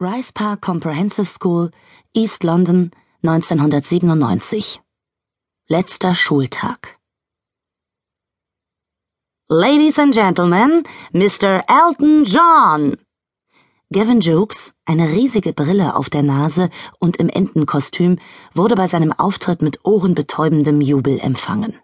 Rice Park Comprehensive School, East London, 1997. Letzter Schultag. Ladies and Gentlemen, Mr. Elton John! Gavin Jukes, eine riesige Brille auf der Nase und im Entenkostüm, wurde bei seinem Auftritt mit ohrenbetäubendem Jubel empfangen.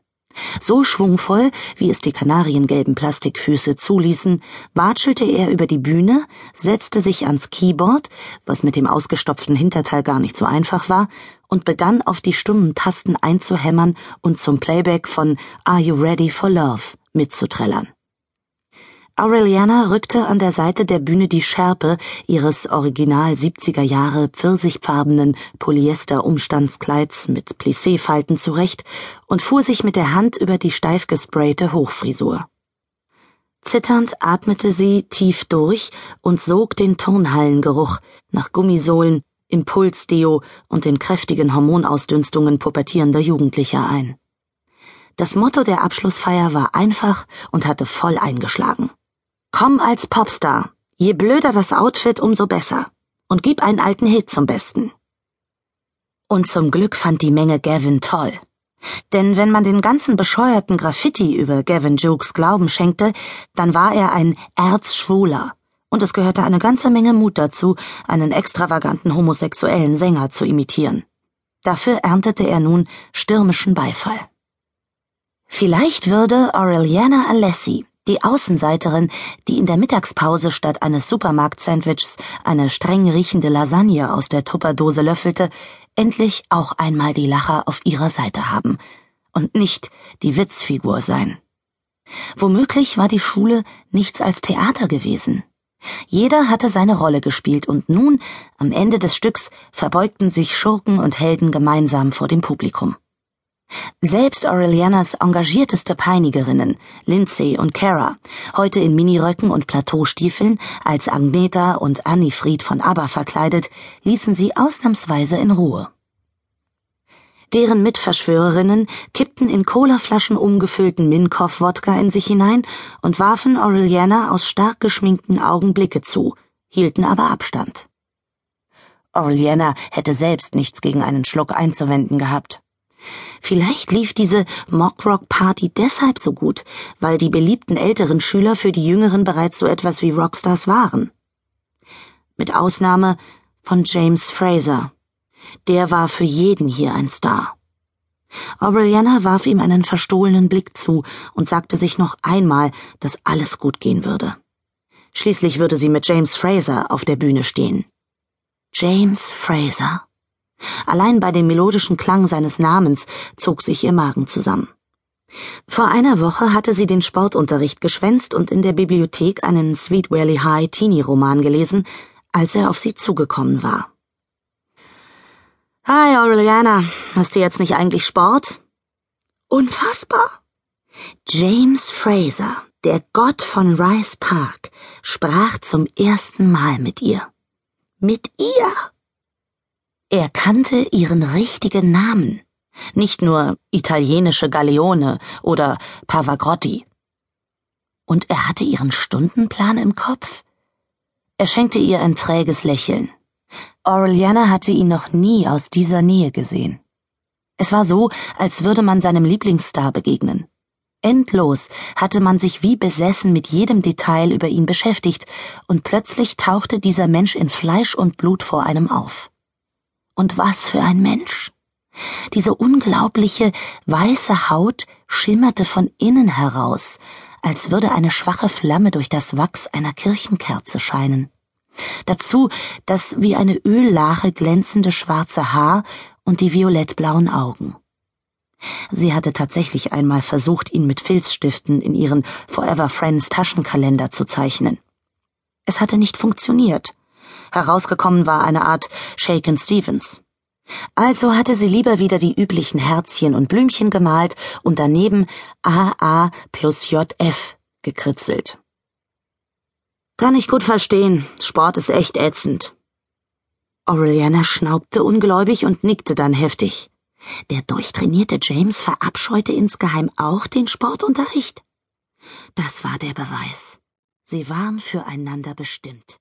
So schwungvoll, wie es die kanariengelben Plastikfüße zuließen, watschelte er über die Bühne, setzte sich ans Keyboard, was mit dem ausgestopften Hinterteil gar nicht so einfach war, und begann auf die stummen Tasten einzuhämmern und zum Playback von Are You Ready for Love mitzuträllern. Aureliana rückte an der Seite der Bühne die Schärpe ihres original 70er Jahre pfirsichfarbenen Polyester-Umstandskleids mit Plissé-Falten zurecht und fuhr sich mit der Hand über die steif gesprayte Hochfrisur. Zitternd atmete sie tief durch und sog den Turnhallengeruch nach Gummisohlen, Impulsdeo und den kräftigen Hormonausdünstungen pubertierender Jugendlicher ein. Das Motto der Abschlussfeier war einfach und hatte voll eingeschlagen. Komm als Popstar. Je blöder das Outfit, umso besser. Und gib einen alten Hit zum Besten. Und zum Glück fand die Menge Gavin toll. Denn wenn man den ganzen bescheuerten Graffiti über Gavin Jukes Glauben schenkte, dann war er ein Erzschwuler. Und es gehörte eine ganze Menge Mut dazu, einen extravaganten homosexuellen Sänger zu imitieren. Dafür erntete er nun stürmischen Beifall. Vielleicht würde Aureliana Alessi die Außenseiterin, die in der Mittagspause statt eines Supermarkt-Sandwichs eine streng riechende Lasagne aus der Tupperdose löffelte, endlich auch einmal die Lacher auf ihrer Seite haben und nicht die Witzfigur sein. Womöglich war die Schule nichts als Theater gewesen. Jeder hatte seine Rolle gespielt und nun, am Ende des Stücks, verbeugten sich Schurken und Helden gemeinsam vor dem Publikum. Selbst Aurelianas engagierteste Peinigerinnen, Lindsay und Cara, heute in Miniröcken und Plateaustiefeln, als Agneta und Annifried von ABBA verkleidet, ließen sie ausnahmsweise in Ruhe. Deren Mitverschwörerinnen kippten in Colaflaschen umgefüllten Minkow-Wodka in sich hinein und warfen Aureliana aus stark geschminkten Augen Blicke zu, hielten aber Abstand. Aureliana hätte selbst nichts gegen einen Schluck einzuwenden gehabt. Vielleicht lief diese Mockrock-Party deshalb so gut, weil die beliebten älteren Schüler für die Jüngeren bereits so etwas wie Rockstars waren. Mit Ausnahme von James Fraser. Der war für jeden hier ein Star. Aureliana warf ihm einen verstohlenen Blick zu und sagte sich noch einmal, dass alles gut gehen würde. Schließlich würde sie mit James Fraser auf der Bühne stehen. James Fraser. Allein bei dem melodischen Klang seines Namens zog sich ihr Magen zusammen. Vor einer Woche hatte sie den Sportunterricht geschwänzt und in der Bibliothek einen Sweet Valley High Teenie-Roman gelesen, als er auf sie zugekommen war. Hi, Aureliana. Hast du jetzt nicht eigentlich Sport? Unfassbar. James Fraser, der Gott von Rice Park, sprach zum ersten Mal mit ihr. Mit ihr? Er kannte ihren richtigen Namen, nicht nur italienische Galeone oder Pavagrotti. Und er hatte ihren Stundenplan im Kopf. Er schenkte ihr ein träges Lächeln. Aureliana hatte ihn noch nie aus dieser Nähe gesehen. Es war so, als würde man seinem Lieblingsstar begegnen. Endlos hatte man sich wie besessen mit jedem Detail über ihn beschäftigt, und plötzlich tauchte dieser Mensch in Fleisch und Blut vor einem auf. Und was für ein Mensch. Diese unglaubliche weiße Haut schimmerte von innen heraus, als würde eine schwache Flamme durch das Wachs einer Kirchenkerze scheinen. Dazu das wie eine Öllache glänzende schwarze Haar und die violettblauen Augen. Sie hatte tatsächlich einmal versucht, ihn mit Filzstiften in ihren Forever Friends Taschenkalender zu zeichnen. Es hatte nicht funktioniert. Herausgekommen war eine Art Shaken Stevens. Also hatte sie lieber wieder die üblichen Herzchen und Blümchen gemalt und daneben AA plus JF gekritzelt. Kann ich gut verstehen. Sport ist echt ätzend. Aureliana schnaubte ungläubig und nickte dann heftig. Der durchtrainierte James verabscheute insgeheim auch den Sportunterricht. Das war der Beweis. Sie waren füreinander bestimmt.